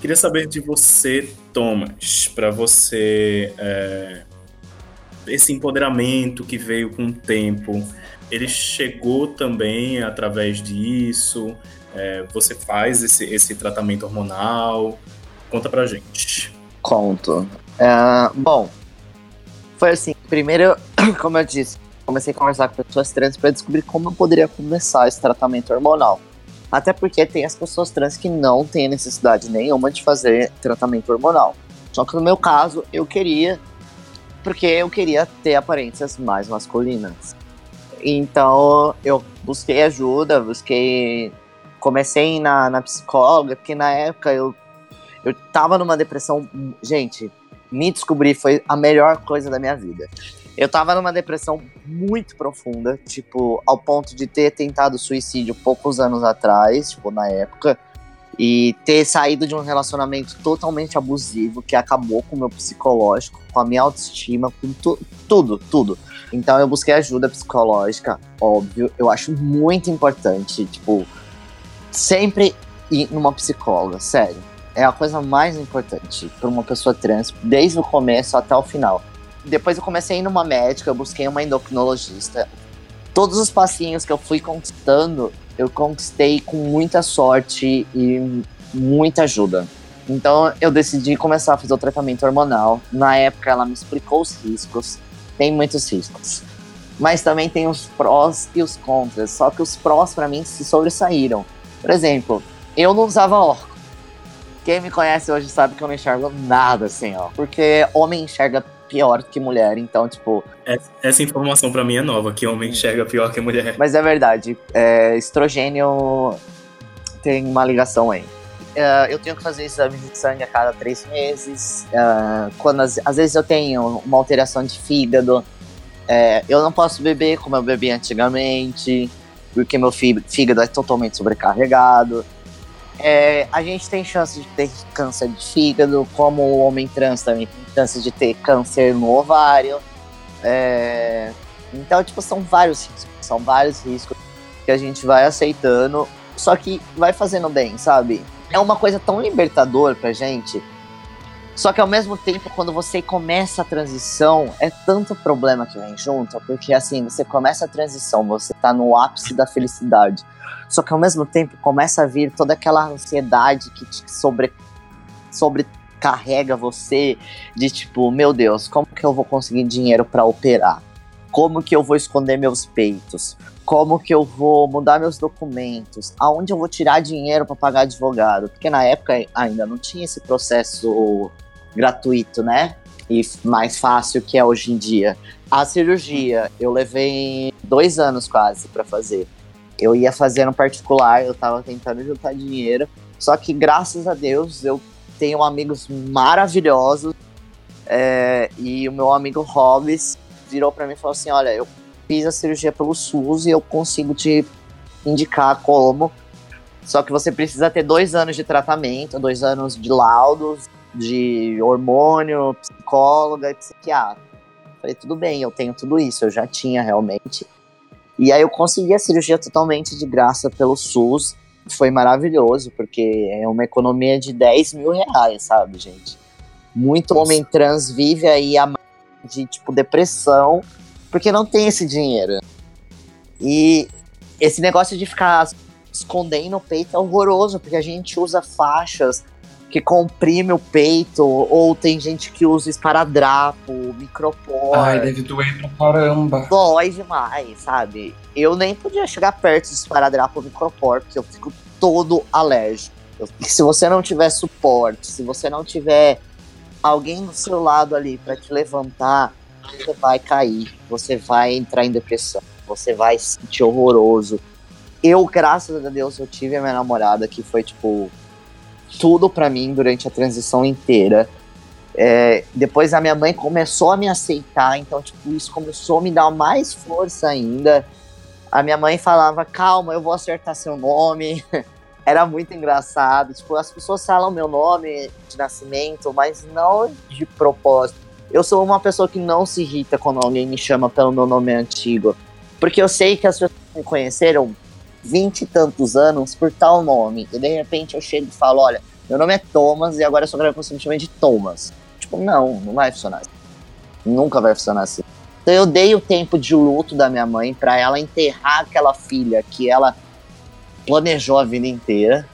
Queria saber de você, Thomas, para você é, esse empoderamento que veio com o tempo, ele chegou também através disso? É, você faz esse, esse tratamento hormonal? Conta pra gente. Conto. Ah, bom, foi assim. Primeiro, como eu disse, comecei a conversar com pessoas trans para descobrir como eu poderia começar esse tratamento hormonal. Até porque tem as pessoas trans que não têm necessidade nenhuma de fazer tratamento hormonal. Só que no meu caso, eu queria, porque eu queria ter aparências mais masculinas. Então, eu busquei ajuda, busquei. Comecei na, na psicóloga, porque na época eu, eu tava numa depressão. Gente, me descobrir foi a melhor coisa da minha vida. Eu tava numa depressão muito profunda, tipo, ao ponto de ter tentado suicídio poucos anos atrás, tipo, na época, e ter saído de um relacionamento totalmente abusivo que acabou com o meu psicológico, com a minha autoestima, com tu- tudo, tudo. Então eu busquei ajuda psicológica, óbvio, eu acho muito importante, tipo, sempre ir numa psicóloga, sério. É a coisa mais importante para uma pessoa trans, desde o começo até o final. Depois eu comecei a ir numa médica, eu busquei uma endocrinologista. todos os passinhos que eu fui conquistando, eu conquistei com muita sorte e muita ajuda. Então eu decidi começar a fazer o tratamento hormonal. Na época ela me explicou os riscos. Tem muitos riscos. Mas também tem os prós e os contras. Só que os prós para mim se sobressaíram. Por exemplo, eu não usava óculos. Quem me conhece hoje sabe que eu não enxergo nada sem óculos. Porque homem enxerga pior que mulher. Então, tipo, Essa, essa informação pra mim é nova, que homem enxerga pior que mulher. Mas é verdade. É, estrogênio tem uma ligação aí. É, eu tenho que fazer exames de sangue a cada três meses. É, quando às, às vezes eu tenho uma alteração de fígado. É, eu não posso beber como eu bebi antigamente, porque meu fí- fígado é totalmente sobrecarregado. É, a gente tem chance de ter câncer de fígado, como o homem trans também tem chance de ter câncer no ovário. É, então, tipo, são vários riscos. São vários riscos que a gente vai aceitando, só que vai fazendo bem, sabe? É uma coisa tão libertador pra gente. Só que ao mesmo tempo, quando você começa a transição, é tanto problema que vem junto, porque assim, você começa a transição, você tá no ápice da felicidade. Só que ao mesmo tempo começa a vir toda aquela ansiedade que te sobre, sobrecarrega você de tipo, meu Deus, como que eu vou conseguir dinheiro pra operar? Como que eu vou esconder meus peitos? Como que eu vou mudar meus documentos? Aonde eu vou tirar dinheiro para pagar advogado? Porque na época ainda não tinha esse processo gratuito, né? E mais fácil que é hoje em dia. A cirurgia, eu levei dois anos quase para fazer. Eu ia fazer no particular, eu tava tentando juntar dinheiro. Só que graças a Deus eu tenho amigos maravilhosos. é, e o meu amigo Hobbs virou para mim e falou assim: Olha, eu fiz a cirurgia pelo SUS e eu consigo te indicar como. Só que você precisa ter dois anos de tratamento, dois anos de laudos, de hormônio, psicóloga e psiquiatra. Falei, tudo bem, eu tenho tudo isso, eu já tinha realmente. E aí eu consegui a cirurgia totalmente de graça pelo SUS. Foi maravilhoso, porque é uma economia de 10 mil reais, sabe, gente? Muito homem trans vive aí a de tipo depressão porque não tem esse dinheiro. E esse negócio de ficar escondendo o peito é horroroso, porque a gente usa faixas que comprime o peito, ou tem gente que usa esparadrapo, micropor. Ai, deve doer pra caramba. Dói demais, sabe? Eu nem podia chegar perto de esparadrapo ou micropor, porque eu fico todo alérgico. Eu- se você não tiver suporte, se você não tiver alguém do seu lado ali pra te levantar, você vai cair, você vai entrar em depressão, você vai se sentir horroroso. Eu, graças a Deus, eu tive a minha namorada que foi, tipo, tudo pra mim durante a transição inteira. É, depois a minha mãe começou a me aceitar, então, tipo, isso começou a me dar mais força ainda. A minha mãe falava, calma, eu vou acertar seu nome. Era muito engraçado. Tipo, as pessoas falam meu nome de nascimento, mas não de propósito. Eu sou uma pessoa que não se irrita quando alguém me chama pelo meu nome antigo. Porque eu sei que as pessoas me conheceram vinte e tantos anos por tal nome. E de repente eu chego e falo, olha, meu nome é Thomas e agora eu só quero que você me chame de Thomas. Tipo, não, não vai funcionar assim. Nunca vai funcionar assim. Então eu dei o tempo de luto da minha mãe pra ela enterrar aquela filha que ela planejou a vida inteira.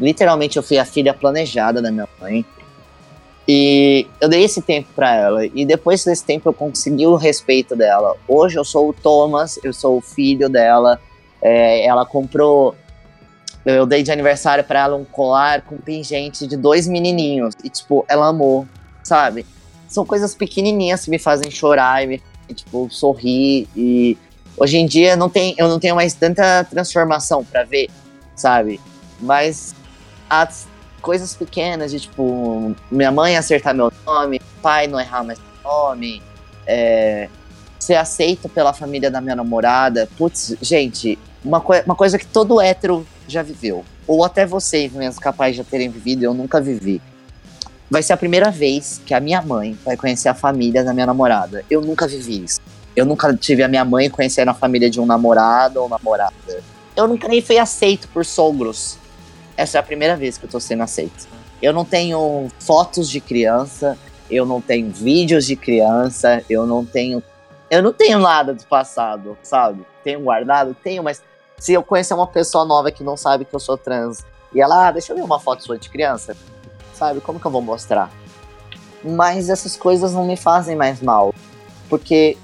Literalmente eu fui a filha planejada da minha mãe. E eu dei esse tempo pra ela. E depois desse tempo eu consegui o respeito dela. Hoje eu sou o Thomas, eu sou o filho dela. É, ela comprou. Eu dei de aniversário pra ela um colar com pingente de dois menininhos. E, tipo, ela amou, sabe? São coisas pequenininhas que me fazem chorar e me fazem, tipo, sorrir. E hoje em dia não tem, eu não tenho mais tanta transformação pra ver, sabe? Mas as coisas pequenas de, tipo, minha mãe acertar meu nome, pai não errar mais meu nome, é, ser aceito pela família da minha namorada. Putz, gente, uma, coi- uma coisa que todo hétero já viveu. Ou até vocês mesmo capazes de terem vivido, eu nunca vivi. Vai ser a primeira vez que a minha mãe vai conhecer a família da minha namorada. Eu nunca vivi isso. Eu nunca tive a minha mãe conhecendo a família de um namorado ou namorada. Eu nunca nem fui aceito por sogros. Essa é a primeira vez que eu tô sendo aceito. Eu não tenho fotos de criança, eu não tenho vídeos de criança, eu não tenho Eu não tenho nada do passado, sabe? Tenho guardado? Tenho, mas se eu conhecer uma pessoa nova que não sabe que eu sou trans e ela, ah, deixa eu ver uma foto sua de criança, sabe? Como que eu vou mostrar? Mas essas coisas não me fazem mais mal, porque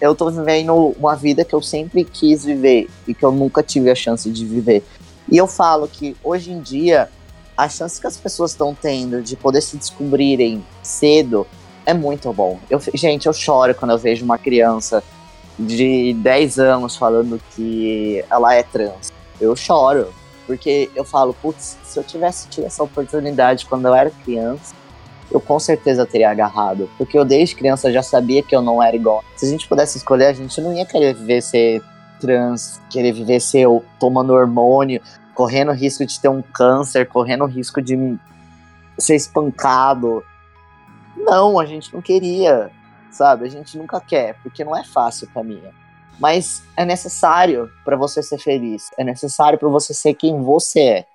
eu tô vivendo uma vida que eu sempre quis viver e que eu nunca tive a chance de viver. E eu falo que hoje em dia a chance que as pessoas estão tendo de poder se descobrirem cedo é muito bom. Eu, gente, eu choro quando eu vejo uma criança de 10 anos falando que ela é trans. Eu choro, porque eu falo, putz, se eu tivesse tido essa oportunidade quando eu era criança, eu com certeza teria agarrado. Porque eu desde criança já sabia que eu não era igual. Se a gente pudesse escolher, a gente não ia querer viver ser trans, querer viver ser o- tomando hormônio, correndo risco de ter um câncer, correndo risco de ser espancado. Não, a gente não queria, sabe? A gente nunca quer, porque não é fácil pra mim. Mas é necessário pra você ser feliz. É necessário pra você ser quem você é.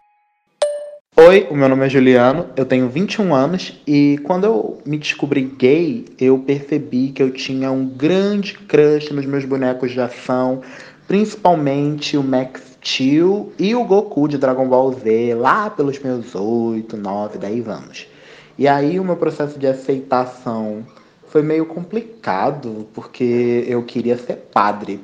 Oi, o meu nome é Juliano, eu tenho 21 anos e quando eu me descobri gay, eu percebi que eu tinha um grande crush nos meus bonecos de ação, principalmente o Max Steel e o Goku de Dragon Ball Z, lá pelos meus 8, 9, 10 anos. E aí o meu processo de aceitação foi meio complicado, porque eu queria ser padre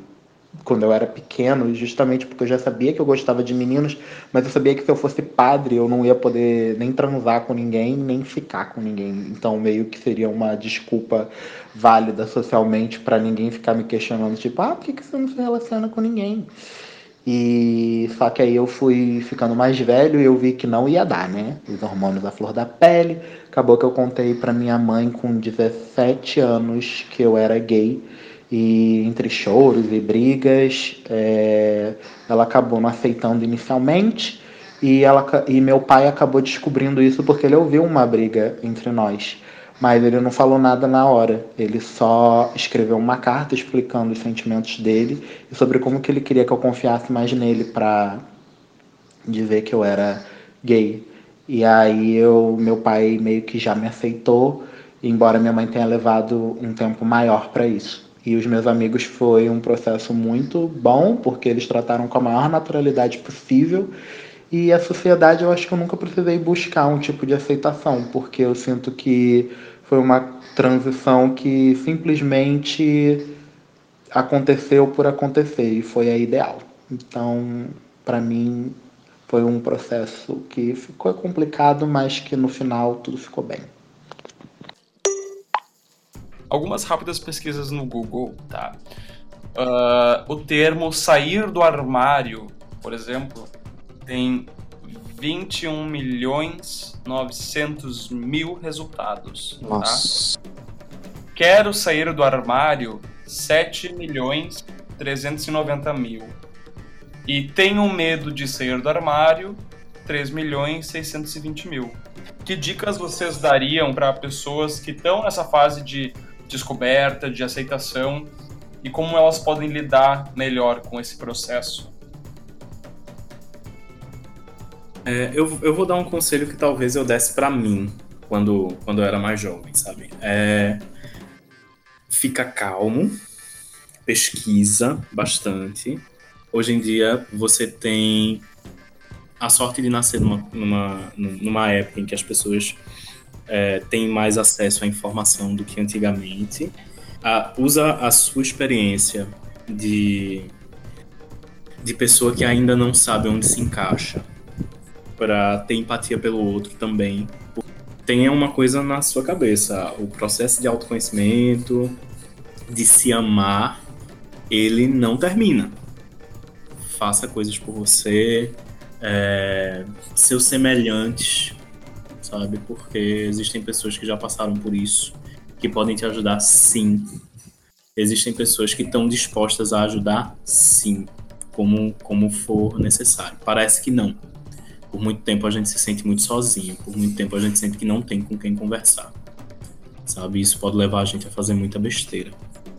quando eu era pequeno, justamente porque eu já sabia que eu gostava de meninos, mas eu sabia que se eu fosse padre eu não ia poder nem transar com ninguém, nem ficar com ninguém. Então meio que seria uma desculpa válida socialmente para ninguém ficar me questionando, tipo, ah, por que, que você não se relaciona com ninguém? E só que aí eu fui ficando mais velho e eu vi que não ia dar, né? Os hormônios à flor da pele. Acabou que eu contei pra minha mãe com 17 anos que eu era gay. E entre choros e brigas, é, ela acabou não aceitando inicialmente. E, ela, e meu pai acabou descobrindo isso porque ele ouviu uma briga entre nós. Mas ele não falou nada na hora. Ele só escreveu uma carta explicando os sentimentos dele e sobre como que ele queria que eu confiasse mais nele pra dizer que eu era gay. E aí eu, meu pai meio que já me aceitou, embora minha mãe tenha levado um tempo maior para isso. E os meus amigos foi um processo muito bom, porque eles trataram com a maior naturalidade possível. E a sociedade eu acho que eu nunca precisei buscar um tipo de aceitação, porque eu sinto que foi uma transição que simplesmente aconteceu por acontecer e foi a ideal. Então, para mim, foi um processo que ficou complicado, mas que no final tudo ficou bem. Algumas rápidas pesquisas no Google, tá? Ah, o termo sair do armário, por exemplo, tem 21 milhões 900 mil resultados. tá? Nossa. Quero sair do armário 7 milhões 390 mil. E tenho medo de sair do armário 3 milhões 620 mil. Que dicas vocês dariam para pessoas que estão nessa fase de descoberta, de aceitação e como elas podem lidar melhor com esse processo? É, eu, eu vou dar um conselho que talvez eu desse pra mim quando, quando eu era mais jovem, sabe? É, fica calmo, pesquisa bastante. Hoje em dia você tem a sorte de nascer numa, numa, numa época em que as pessoas é, têm mais acesso à informação do que antigamente. Ah, usa a sua experiência de, de pessoa que ainda não sabe onde se encaixa para ter empatia pelo outro também. Tenha uma coisa na sua cabeça, o processo de autoconhecimento, de se amar, ele não termina. Faça coisas por você, é, seus semelhantes, sabe? Porque existem pessoas que já passaram por isso, que podem te ajudar sim. Existem pessoas que estão dispostas a ajudar sim, como, como for necessário. Parece que não. Por muito tempo a gente se sente muito sozinho, por muito tempo a gente sente que não tem com quem conversar. Sabe? Isso pode levar a gente a fazer muita besteira,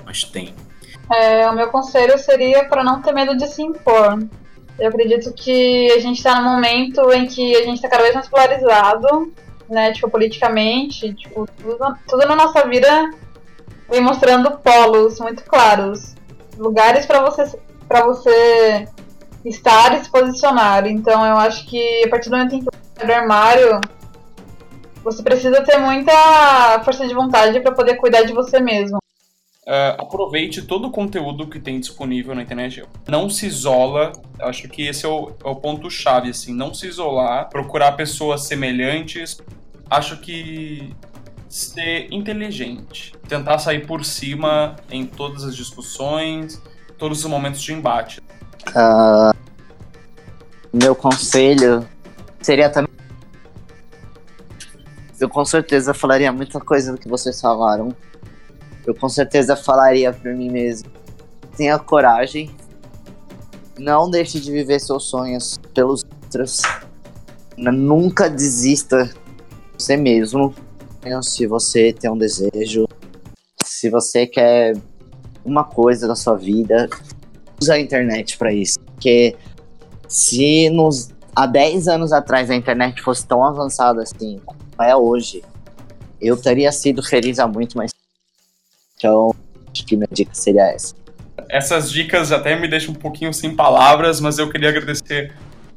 mas tem. É, o meu conselho seria para não ter medo de se impor. Eu acredito que a gente está num momento em que a gente está cada vez mais polarizado, né? Tipo, politicamente, tipo, tudo, tudo na nossa vida vem mostrando polos muito claros, lugares para você para você estar e se posicionar. Então eu acho que a partir do momento em que você sai do armário, você precisa ter muita força de vontade para poder cuidar de você mesmo. Uh, aproveite todo o conteúdo que tem disponível na internet. Não se isola. Acho que esse é o, é o ponto chave, assim. Não se isolar, procurar pessoas semelhantes. Acho que ser inteligente, tentar sair por cima em todas as discussões, todos os momentos de embate. Ah, meu conselho seria também. Eu com certeza falaria muita coisa do que vocês falaram. Eu com certeza falaria por mim mesmo. Tenha coragem. Não deixe de viver seus sonhos pelos outros. Nunca desista de você mesmo. Se você tem um desejo, se você quer uma coisa da sua vida, usa a internet para isso. Porque se nos, há 10 anos atrás a internet fosse tão avançada assim, como é hoje, eu teria sido feliz há muito mais. Então, acho que minha dica seria essa. Essas dicas até me deixam um pouquinho sem palavras, mas eu queria agradecer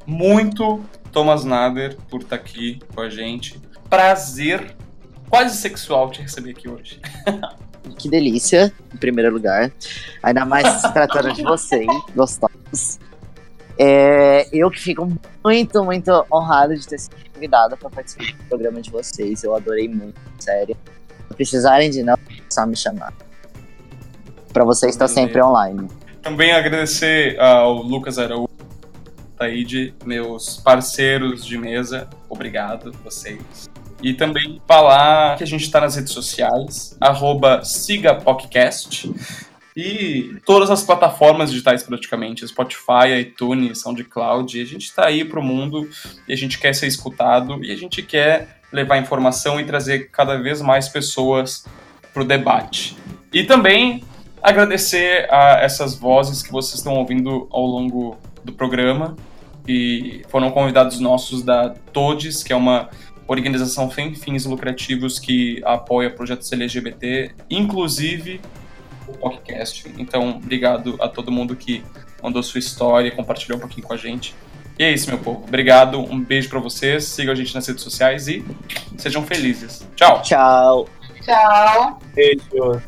muito Thomas Nader por estar aqui com a gente. Prazer quase sexual te receber aqui hoje. Que delícia, em primeiro lugar. Ainda mais se tratando de vocês, gostosos. É, eu que fico muito, muito honrado de ter sido convidada para participar do programa de vocês. Eu adorei muito, sério. Se precisarem de não, é só me chamar. Para vocês estar sempre online. Também agradecer ao Lucas Araújo, Taíde, meus parceiros de mesa. Obrigado, vocês. E também falar que a gente está nas redes sociais, arroba sigapodcast. E todas as plataformas digitais praticamente, Spotify, iTunes, SoundCloud. A gente está aí pro mundo e a gente quer ser escutado e a gente quer levar informação e trazer cada vez mais pessoas pro debate. E também agradecer a essas vozes que vocês estão ouvindo ao longo do programa e foram convidados nossos da Todes, que é uma organização sem fins lucrativos que apoia projetos LGBT, inclusive o podcast. Então, obrigado a todo mundo que mandou sua história, compartilhou um pouquinho com a gente. E é isso, meu povo. Obrigado, um beijo pra vocês, sigam a gente nas redes sociais e sejam felizes. Tchau. Tchau. Tchau. Beijo.